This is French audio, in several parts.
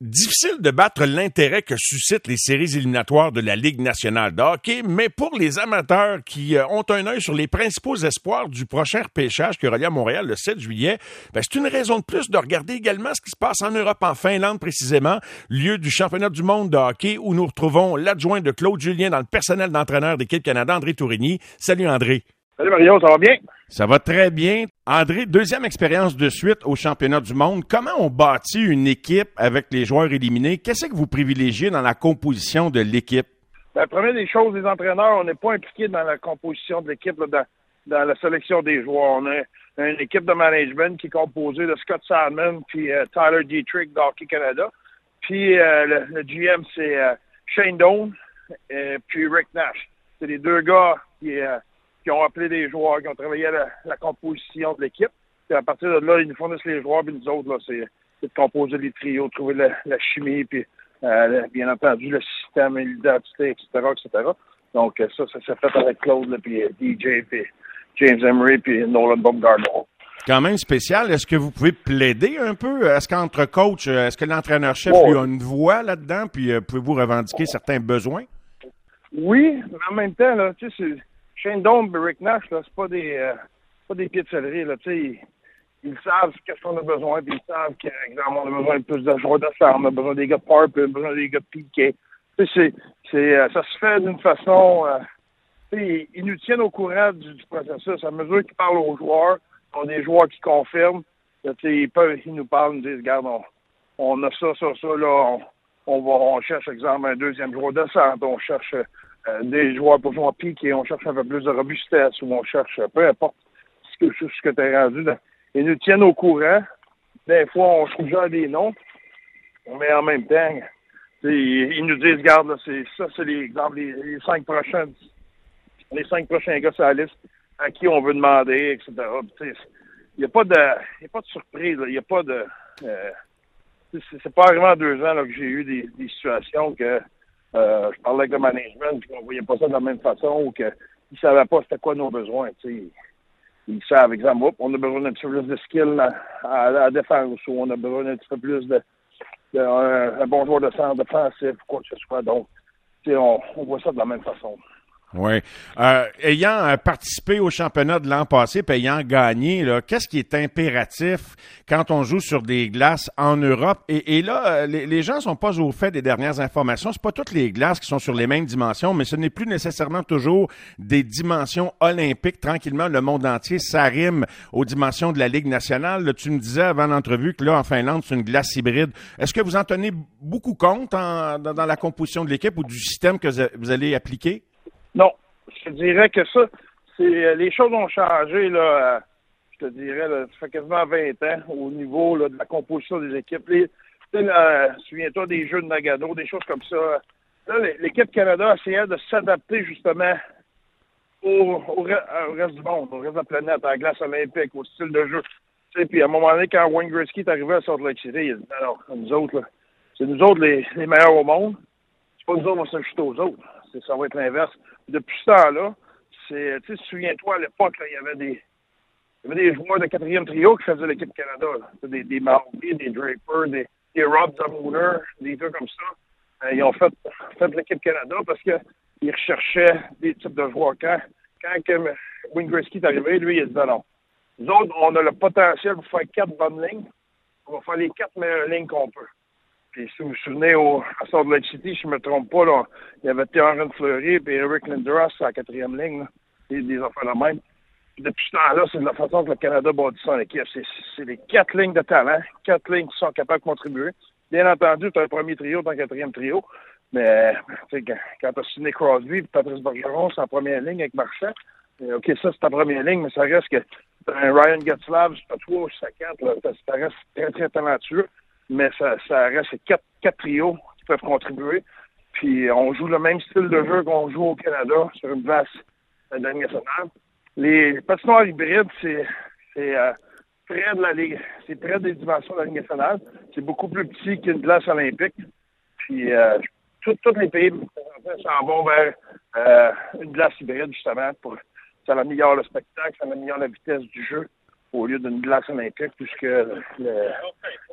Difficile de battre l'intérêt que suscitent les séries éliminatoires de la Ligue nationale de hockey, mais pour les amateurs qui euh, ont un œil sur les principaux espoirs du prochain repêchage qui aura lieu à Montréal le 7 juillet, ben, c'est une raison de plus de regarder également ce qui se passe en Europe, en Finlande précisément, lieu du championnat du monde de hockey où nous retrouvons l'adjoint de Claude Julien dans le personnel d'entraîneur d'équipe Canada, André Tourigny. Salut André. Salut Mario, ça va bien? Ça va très bien. André, deuxième expérience de suite au championnat du monde. Comment on bâtit une équipe avec les joueurs éliminés? Qu'est-ce que vous privilégiez dans la composition de l'équipe? La première des choses, les entraîneurs, on n'est pas impliqués dans la composition de l'équipe, dans, dans, la sélection des joueurs. On a une équipe de management qui est composée de Scott Salmon puis euh, Tyler Dietrich d'Hockey Canada. Puis euh, le, GM, c'est euh, Shane Doan et puis Rick Nash. C'est les deux gars qui qui ont appelé des joueurs, qui ont travaillé à la, composition de l'équipe. Puis à partir de là, ils nous fournissent les joueurs, puis nous autres, là, c'est, de composer les trios, trouver la, chimie, puis euh, bien entendu le système, l'identité, etc., etc. Donc euh, ça, ça s'est fait avec Claude, puis euh, DJ, puis James Emery, puis Nolan Baumgartner. Quand même spécial. Est-ce que vous pouvez plaider un peu? Est-ce qu'entre coach, est-ce que l'entraîneur-chef lui a une voix là-dedans? Puis pouvez-vous revendiquer certains besoins? Oui, mais en même temps, là, tu sais, c'est Shane Dome et Rick Nash, là, c'est pas des euh, pas des pieds de là. Ils, savent qu'est-ce qu'on a besoin, puis ils savent qu'exemple, on a besoin de plus de joueurs de on a besoin des gars de on a besoin des gars de c'est, euh, ça se fait d'une façon, euh, ils, nous tiennent au courant du, processus. À mesure qu'ils parlent aux joueurs, on a des joueurs qui confirment, ils peuvent, ils nous parlent, nous disent, regarde, on, on a ça, ça, ça, là, on, on va, on cherche, exemple, un deuxième joueur de centre, on cherche euh, des joueurs pour jouer en pique et on cherche un peu plus de robustesse ou on cherche, peu importe ce que, ce que tu as rendu. Ils nous tiennent au courant. Des fois, on suggère des noms, mais en même temps, ils, nous disent, regarde, c'est ça, c'est les, les, cinq prochains, les cinq prochains gars sur la liste à qui on veut demander, etc. Il n'y a pas de, y a pas de surprise, il n'y a pas de, euh, c'est pas arrivé en deux ans là, que j'ai eu des situations que euh, je parlais avec le management, puis on voyait pas ça de la même façon, ou qu'ils ne savaient pas c'était quoi nos besoins. sais. Ils savent, exemple, on a besoin d'un petit peu plus de skill à, défense, ou on a besoin d'un petit peu plus de, un, bon joueur de centre défensif, quoi que ce soit. Donc, on, on voit ça de la même façon. Oui. Euh, ayant euh, participé au championnat de l'an passé, puis ayant gagné, qu'est-ce qui est impératif quand on joue sur des glaces en Europe? Et, là, euh, les, gens sont pas au fait des dernières informations. C'est pas toutes les glaces qui sont sur les mêmes dimensions, mais ce n'est plus nécessairement toujours des dimensions olympiques. Tranquillement, le monde entier s'arrime aux dimensions de la Ligue nationale. tu me disais avant l'entrevue que là, en Finlande, c'est une glace hybride. Est-ce que vous en tenez beaucoup compte dans, dans la composition de l'équipe ou du système que vous allez appliquer? Non, je te dirais que ça, c'est euh, les choses ont changé là. Euh, je te dirais, là, ça fait quasiment 20 ans au niveau de la composition des équipes. Les, euh, souviens-toi des jeux de Nagano, des choses comme ça. Là, l'équipe Canada essayait de s'adapter justement au, au, reste du monde, au reste de la planète, à la glace olympique, au style de jeu. Puis à un moment donné, quand Wayne Gretzky est arrivé à Salt Lake City, il dit alors, nous autres, c'est nous autres les, les meilleurs au monde. C'est pas nous autres, on va s'ajouter aux autres. Ça va être l'inverse depuis ce temps-là, c'est, tu souviens-toi, à l'époque, il y avait des, il y avait des joueurs de quatrième trio qui faisaient l'équipe Canada. Des, des Marby, des Draper, des, des Rob des gars comme ça. Euh, ils ont fait, l'équipe Canada parce qu'ils recherchaient des types de joueurs. Quand, quand est arrivé, lui, il a dit non. Nous autres, on a le potentiel pour faire quatre bonnes lignes. On va faire les quatre meilleures lignes qu'on peut. Puis si vous vous souvenez, au, à Salt Lake City, je ne me trompe pas, là, il y avait Théorène Fleury et Eric Lindros à quatrième ligne, là, des, des affaires de même. depuis ce temps-là, c'est de la façon que le Canada bâtit son équipe. C'est les quatre lignes de talent, quatre lignes qui sont capables de contribuer. Bien entendu, tu as un premier trio, tu as un quatrième trio. Mais quand, quand tu as signé Crosby et Patrice Bergeron, c'est en première ligne avec Marchand. OK, ça, c'est ta première ligne, mais ça reste que un Ryan Getzlav, c'est pas trois, c'est quatre, ça reste très, très talentueux mais ça, reste quatre, quatre trios qui peuvent contribuer. Puis on joue le même style de jeu qu'on joue au Canada sur une la nationale. Les patinoires hybrides, c'est c'est euh, près de la ligue, c'est près des dimensions de la Ligue nationale. C'est beaucoup plus petit qu'une glace olympique. Puis euh, tous les pays s'en vont vers euh, une glace hybride justement pour ça améliore le spectacle, ça améliore la vitesse du jeu. Au lieu d'une glace olympique, puisque il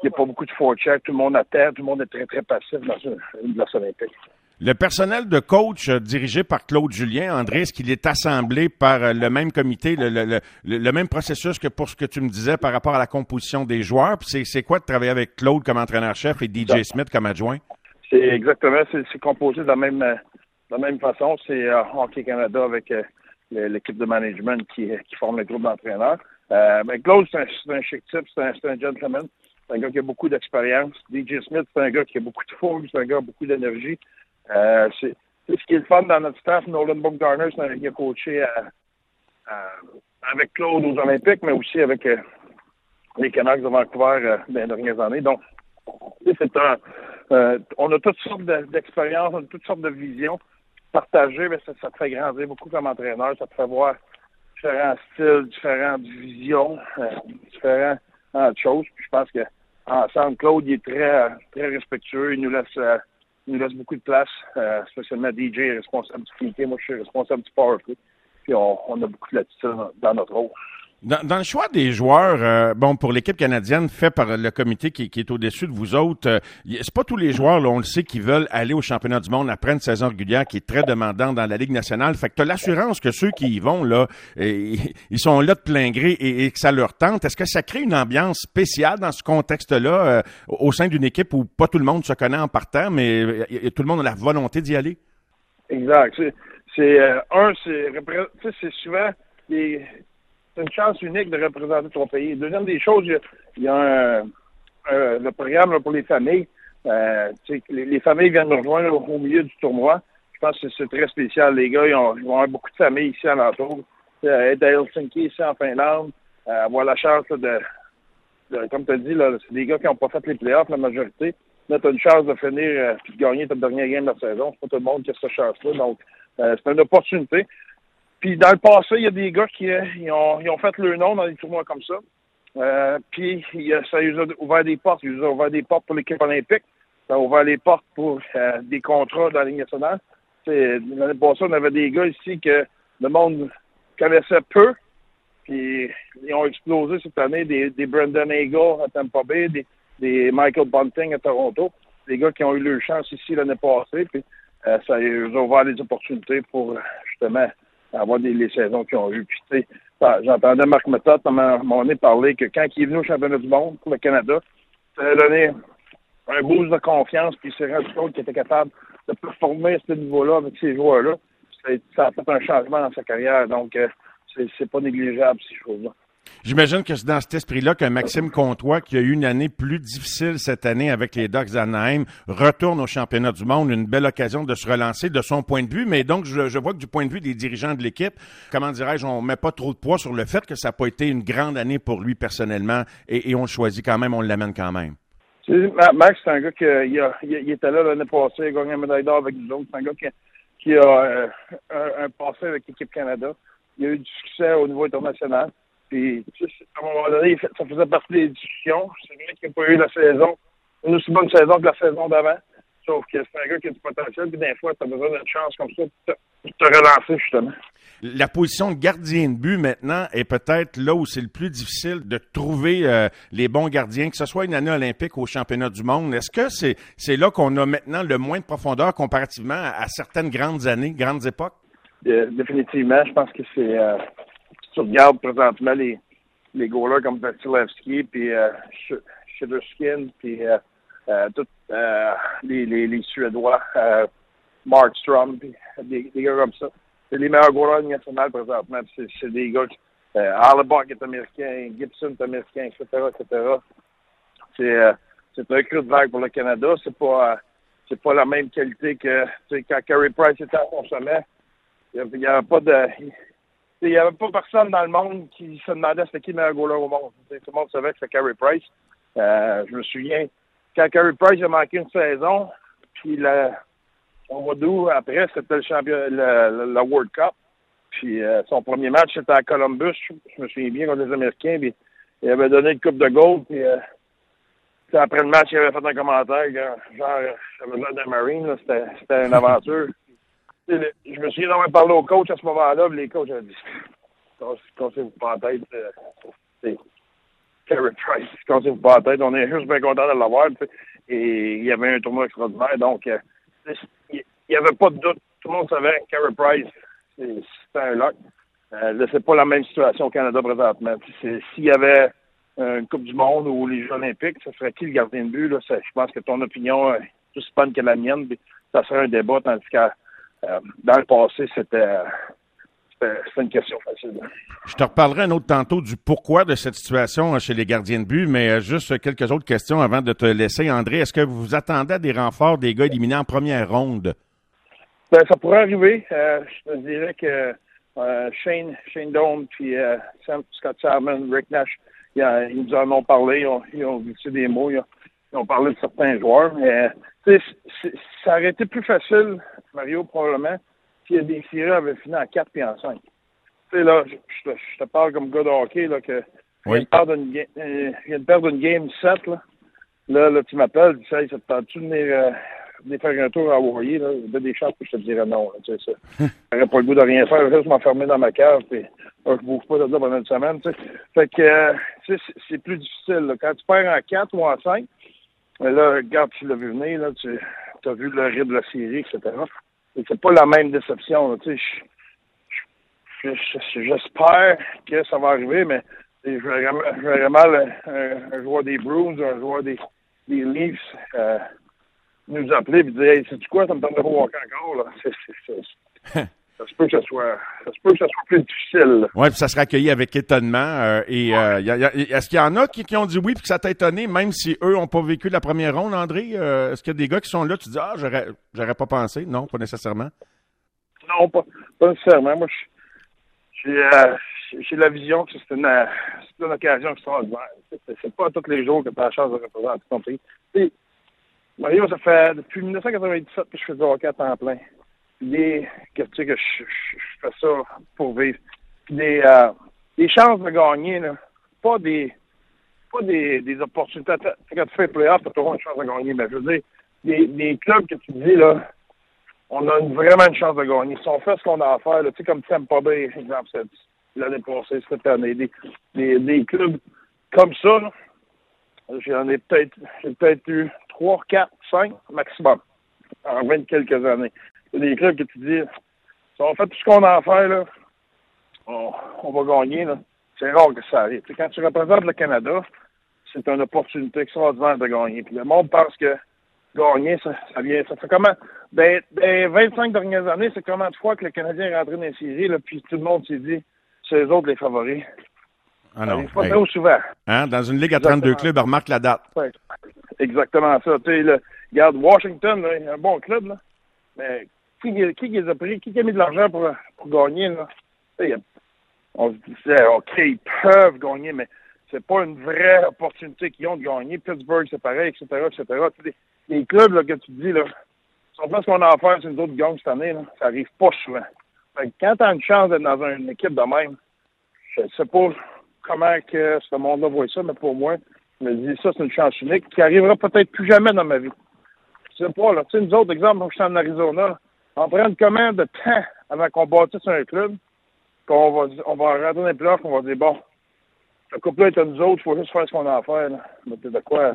n'y a pas beaucoup de forecheck, tout le monde attend, tout le monde est très, très passif dans une glace olympique. Le personnel de coach euh, dirigé par Claude Julien, André, est-ce qu'il est assemblé par euh, le même comité, le, le, le, même processus que pour ce que tu me disais par rapport à la composition des joueurs? Puis c'est quoi de travailler avec Claude comme entraîneur-chef et DJ Smith comme adjoint? C'est exactement, c'est composé de la même, de la même façon. C'est euh, Hockey Canada avec l'équipe de management qui, qui forme le groupe d'entraîneurs. Euh, mais Claude, c'est un, un, chic type, c'est un, un, gentleman. C'est un gars qui a beaucoup d'expérience. DJ Smith, c'est un gars qui a beaucoup de fougue, c'est un gars qui a beaucoup d'énergie. Euh, c'est ce qui est le fun dans notre staff. Nolan Bogdarner, c'est un qui a coaché avec Claude aux Olympiques, mais aussi avec euh, les Canucks de Vancouver euh, dans les dernières années. Donc, c'est un, euh, on a toutes sortes d'expériences, on a toutes sortes de visions partagées, mais ça, te fait grandir beaucoup comme entraîneur, ça te fait voir différents styles, différentes visions, différentes choses. Puis je pense que ensemble, Claude il est très très respectueux, il nous laisse il nous laisse beaucoup de place, euh, spécialement DJ est responsable du comité. Moi, je suis responsable du power play. Puis on, on a beaucoup de latitude dans notre rôle. Dans, le choix des joueurs, euh, bon, pour l'équipe canadienne fait par le comité qui, est au-dessus de vous autres, euh, c'est pas tous les joueurs, là, on le sait, qui veulent aller au championnat du monde après une saison régulière qui est très demandante dans la Ligue nationale. Fait que tu as l'assurance que ceux qui y vont, là, euh, ils sont là de plein gré et, que ça leur tente. Est-ce que ça crée une ambiance spéciale dans ce contexte-là euh, au sein d'une équipe où pas tout le monde se connaît en partant, mais tout le monde a la volonté d'y aller? Exact. C'est, un, c'est, c'est souvent les c'est une chance unique de représenter ton pays. Deuxième des choses, il y a, un, le programme pour les familles. Euh, les, familles viennent nous rejoindre au, milieu du tournoi. Je pense que c'est très spécial. Les gars, ils, ont, vont avoir beaucoup de familles ici à l'entour. Euh, être à Helsinki, ici en Finlande, euh, avoir la chance de, comme tu as dit, c'est des gars qui n'ont pas fait les playoffs, la majorité. Là, tu as une chance de finir et de gagner ta dernière game de la saison. C'est pas tout le monde qui a cette chance-là. Donc, c'est une opportunité. Puis dans le passé, il y a des gars qui euh, ont, ils ont fait le nom dans des tournois comme ça. Euh, puis ça a ouvert des portes. Ils nous a ouvert des portes pour l'équipe olympique. Ça a ouvert les portes pour euh, des contrats dans la Ligue nationale. L'année passée, on avait des gars ici que le monde connaissait peu. Puis ils ont explosé cette année. Des, Brendan Eagle à Tampa Bay, des, Michael Bunting à Toronto. Des gars qui ont eu leur chance ici l'année passée. Puis ça a ouvert des opportunités pour justement avoir des, les saisons qu'ils ont eues. Puis, tu sais, j'entendais Marc Method moment donné parler que quand il est venu au championnat du monde pour le Canada, ça a donné un boost de confiance, puis il s'est rendu compte qu'il était capable de performer à ce niveau-là avec ces joueurs-là. Ça a fait un changement dans sa carrière, donc euh, c'est pas négligeable, ces choses-là. J'imagine que c'est dans cet esprit-là que Maxime Comtois, qui a eu une année plus difficile cette année avec les Ducks d'Anaheim, retourne au championnat du monde. Une belle occasion de se relancer de son point de vue. Mais donc, je, vois que du point de vue des dirigeants de l'équipe, comment dirais-je, on met pas trop de poids sur le fait que ça n'a pas été une grande année pour lui personnellement et, on le choisit quand même, on l'amène quand même. Max, c'est un gars qui il, était là l'année passée, il a gagné un médaille d'or avec nous autres. C'est un gars qui, a euh, un, un passé avec l'équipe Canada. Il a eu du succès au niveau international. Puis, à un moment donné, ça faisait partie des discussions. C'est vrai qu'il n'y a pas eu la saison, une aussi bonne saison que la saison d'avant. Sauf que c'est un gars qui a du potentiel, puis des fois, tu as besoin d'une chance comme ça pour te, te, relancer, justement. La position de gardien de but, maintenant, est peut-être là où c'est le plus difficile de trouver euh, les bons gardiens, que ce soit une année olympique ou au championnat du monde. Est-ce que c'est c'est là qu'on a maintenant le moins de profondeur comparativement à, certaines grandes années, grandes époques? Euh, définitivement. Je pense que c'est... Euh tu regardes présentement les, les goalers comme Vasilevski, puis euh, puis euh, euh, tous euh, les, les, les, Suédois, euh, Markstrom, puis des, des, gars comme ça. C'est les meilleurs goalers nationaux présentement. C'est des gars qui, euh, Harlebuck est américain, Gibson est américain, etc., etc. C'est c'est un cru de vague pour le Canada. C'est pas c'est pas la même qualité que quand Carey Price était à son sommet. Il n'y avait pas de il n'y avait pas personne dans le monde qui se demandait c'était qui le meilleur goaler au monde. tout le monde savait que c'était Carey Price. Euh, je me souviens, quand Carey Price a manqué une saison, puis le, au mois d'août, après, c'était le champion, le, le, World Cup. Puis euh, son premier match, c'était à Columbus. Je me souviens bien contre les Américains. Puis il avait donné une coupe de gold. Puis euh, après le match, il avait fait un commentaire, genre, j'avais besoin d'un Marine. C'était une aventure je me souviens d'avoir parlé au coach à ce moment-là, les coachs ont dit, quand vous pas en tête, Carey Price qui continue pas la tête. On est juste bien content de l'avoir. Et il y avait un tournoi extraordinaire. Donc, euh, il n'y avait pas de doute. Tout le monde savait Carey Price, c'était un lock. Euh, c'est pas la même situation au Canada présentement. S'il y avait une Coupe du Monde ou les Jeux olympiques, ce serait qui le gardien de but? Là? Je pense que ton opinion est aussi bonne que la mienne. Ça serait un débat, tandis que euh, dans le passé, c'était c'est une question facile. Je te reparlerai un autre tantôt du pourquoi de cette situation euh, chez les gardiens de but, mais euh, juste quelques autres questions avant de te laisser. André, est-ce que vous vous attendez à des renforts des gars éliminés en première ronde? Ben, ça pourrait arriver. Euh, je te dirais que Shane, Shane Dome, puis Scott Salmon, Rick Nash, ils, nous en ont parlé, ils ont, ils ont des mots, ils ont, parlé de certains joueurs. Mais, ça aurait été plus facile, Mario, probablement, puis des séries avaient fini en 4 puis en 5. Tu sais, là, je, te parle comme gars de hockey, là, que oui. Euh, vient de perdre une game 7, là. Là, là tu m'appelles, tu sais, ça te tente-tu de venir, euh, faire un tour à Hawaii, là? A des chances que je te dirais non, tu sais, ça. J'aurais pas le goût de rien faire, juste m'enfermer dans ma cave, puis je bouge pas de là pendant une semaine, tu sais. Fait que, euh, c'est plus difficile, là. Quand tu perds en 4 ou en 5, là, regarde, tu l'as vu venir, là, tu as vu le rythme de la série, etc c'est pas la même déception. Tu sais, j'espère que ça va arriver, mais je verrais mal un, joueur des Bruins, un joueur des, des Leafs euh, nous appeler et dire Hey, c'est quoi, ça me tente de voir encore là. ça se peut que ce soit ça se peut que ce soit plus difficile. Oui, puis ça sera accueilli avec étonnement. Euh, et euh, est-ce qu'il y en a qui, qui ont dit oui puis que ça t'a étonné, même si eux n'ont pas vécu la première ronde, André? est-ce qu'il y a des gars qui sont là, tu dis Ah, j'aurais j'aurais pas pensé? Non, pas nécessairement. Non, pas, pas nécessairement. Moi, j'ai j'ai la vision que c'est une, une occasion extraordinaire. C'est pas tous les jours que tu as la chance de représenter ton pays. Mario, ça fait depuis 1997 que je fais du hockey à temps plein. Puis que tu sais que je, fais ça pour vivre? Des, euh, chances de gagner, là. Pas des pas des, des opportunités. Quand tu fais playoff, tu as toujours une chance de gagner. Mais je veux dire, des clubs que tu dis là, on a vraiment une chance de gagner. Si on fait ce qu'on a à faire, là, tu sais, comme Tampa Bay, exemple, l'année passée, cette année, des, des, des clubs comme ça, j'en ai peut-être j'ai peut-être eu 3, 4, 5 maximum en 20 quelques années. Il y a des clubs que tu dis, si on fait tout ce qu'on a à faire, là, on, va gagner. Là. C'est rare que ça arrive. quand tu représentes le Canada, c'est une opportunité extraordinaire de gagner. Puis le monde pense que gagner, ça, ça vient. Ça fait comment? Ben, ben 25 dernières années, c'est comment de fois que le Canadien est rentré dans les séries, là, puis tout le monde s'est dit, c'est eux autres les favoris. Ah non. Pas trop souvent. Hein? Dans une ligue à 32 clubs, remarque la date. Ouais. Exactement ça. Tu sais, regarde, Washington, là, un bon club, là. Mais qui, qui les a pris? Qui a mis de l'argent pour, pour gagner, là? on se disait, OK, ils peuvent gagner, mais c'est pas une vraie opportunité qu'ils ont de gagner. Pittsburgh, c'est pareil, etc., etc. Les, clubs là, que tu dis, là, on fait ce qu'on a à faire, c'est une autre gang cette année, ça arrive pas souvent. Fait que quand tu as une chance d'être dans une équipe de même, je sais pas comment que ce monde-là voit ça, mais pour moi, je me dis, ça, c'est une chance unique qui arrivera peut-être plus jamais dans ma vie. Je sais pas, là. Tu sais, nous autres, exemple, je suis en Arizona, on prend combien de temps avant qu'on bâtisse un club, qu'on va, on va rentrer dans les playoffs, on va dire, bon, le couple-là est à nous autres, il faut juste faire ce qu'on a à faire, là. Mais de quoi?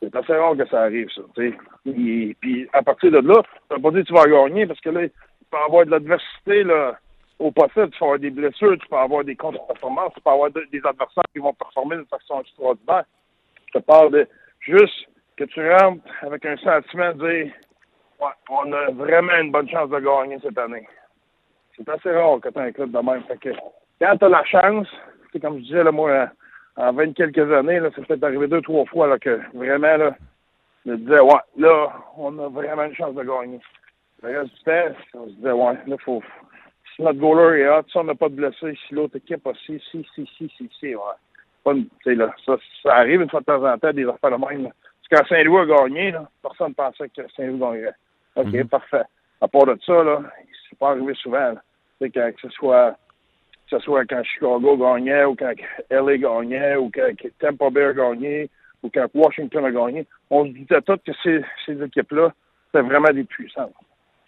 C'est assez rare que ça arrive, ça. Et, puis, à partir de là, ça pas dire que tu vas gagner, parce que là, tu peux avoir de l'adversité, là, au possible, tu peux avoir des blessures, tu peux avoir des contre-performances, tu peux avoir des adversaires qui vont performer d'une façon extraordinaire. Je te parle de juste que tu rentres avec un sentiment de dire on a vraiment une bonne chance de gagner cette année. C'est assez rare que tu aies un club de même. Que quand tu as la chance, c'est comme je disais, là, moi, en 20 quelques années, là, c'est peut-être arrivé deux, trois fois là, que vraiment, là, je me disais, ouais, là, on a vraiment une chance de gagner. Le reste du temps, on se disait, ouais, là, faut, si notre goaler est hot, si on n'a pas de blessés, si l'autre équipe a si, si, si, si, si, ouais. là, ça, arrive une fois de temps en temps, des affaires de même. Parce que quand Saint-Louis a gagné, là, personne ne pensait que Saint-Louis gagnerait. OK, mm-hmm. parfait. À part de ça, là, c'est pas arrivé souvent. C'est que, que ce soit que ce soit quand Chicago gagnait ou quand LA gagnait ou quand Tampa Bay a gagné ou quand Washington a gagné, on se disait tous que ces, ces équipes-là, c'était vraiment des puissantes.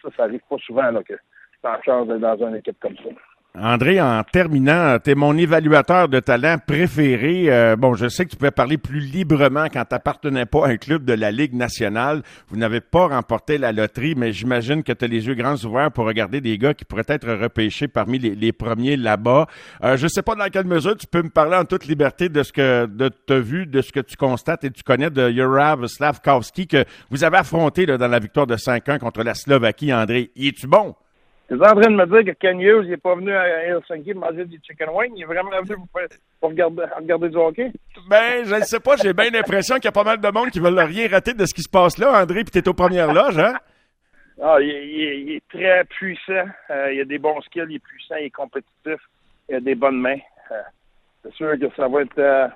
Ça, ça arrive pas souvent là, que tu as chance d'être dans une équipe comme ça. André, en terminant, tu es mon évaluateur de talent préféré. Euh, bon, je sais que tu pouvais parler plus librement quand tu n'appartenais pas à un club de la Ligue nationale. Vous n'avez pas remporté la loterie, mais j'imagine que tu as les yeux grands ouverts pour regarder des gars qui pourraient être repêchés parmi les, premiers là-bas. Euh, je ne sais pas dans quelle mesure tu peux me parler en toute liberté de ce que de as vu, de ce que tu constates et tu connais de Jurav Slavkovski que vous avez affronté dans la victoire de 5-1 contre la Slovaquie, André. Y es-tu bon? Tu es en train de me dire que Ken Hughes n'est pas venu à Helsinki manger du chicken wing? Il est vraiment venu pour, regarder, regarder, du hockey? Ben, je ne sais pas. J'ai bien l'impression qu'il y a pas mal de monde qui veulent rien rater de ce qui se passe là, André, puis tu es aux premières loges, hein? Ah, il, est, très puissant. Euh, il a des bons skills, il est puissant, il est compétitif. Il a des bonnes mains. Euh, c'est sûr que ça va être... Euh,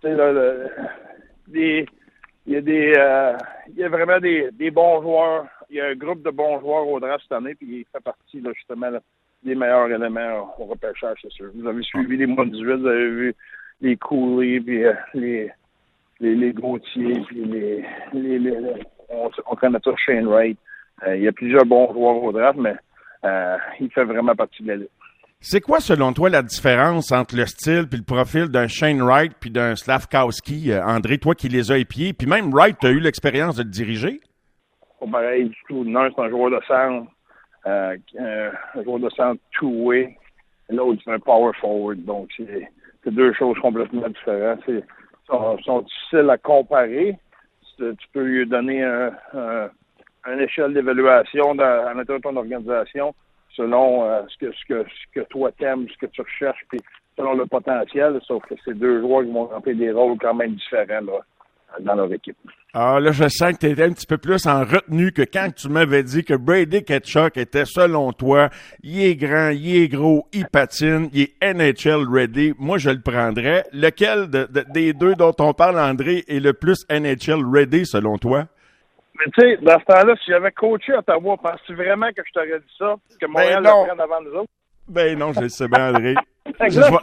tu sais, là, des, il y a des... il y a vraiment des, des bons joueurs il y a un groupe de bons joueurs au draft cette année, puis il fait partie justement des meilleurs éléments au repêchage, c'est sûr. Vous avez suivi les mois 18, vous avez vu les Cooley, puis euh, les, les, les puis les, les, on, on connaît ça Shane Wright. Euh, il y a plusieurs bons joueurs au draft, mais euh, il fait vraiment partie de l'élite. C'est quoi, selon toi, la différence entre le style puis le profil d'un Shane Wright puis d'un Slavkowski, André, toi qui les as épiés, puis même Wright, tu as eu l'expérience de le diriger? Pas pareil du tout. L'un, c'est un joueur de centre, euh, un joueur de centre two-way. L'autre, c'est un power forward. Donc, c'est deux choses complètement différentes. Sont, sont, difficiles à comparer. Tu, peux lui donner un, un, une échelle d'évaluation à l'intérieur de ton organisation selon euh, ce, que, ce, que, ce que toi t'aimes, ce que tu recherches, puis selon le potentiel, sauf que c'est deux joueurs qui vont remplir des rôles quand même différents là, dans leur équipe. Ah, là, je sens que tu étais un petit peu plus en retenue que quand tu m'avais dit que Brady Ketchuk était, selon toi, il est grand, il est gros, il patine, il est NHL ready. Moi, je le prendrais. Lequel des deux dont on parle, André, est le plus NHL ready, selon toi? Mais tu sais, dans ce temps-là, si j'avais coaché Ottawa, penses-tu vraiment que je t'aurais dit ça? Que Montréal ben le prenne avant nous autres? Ben non, je le sais bien, André. là,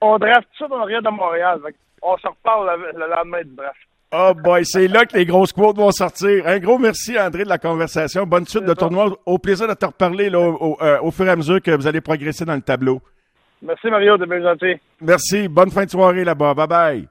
on draft ça dans rien de Montréal. On se reparle le, le lendemain du draft. Oh boy, c'est là que les grosses quotes vont sortir. Un gros merci, André, de la conversation. Bonne suite de tournoi. Au plaisir de te reparler là, au, euh, au, fur et à mesure que vous allez progresser dans le tableau. Merci, Mario, de bien gentil. Merci. Bonne fin de soirée là-bas. Bye bye.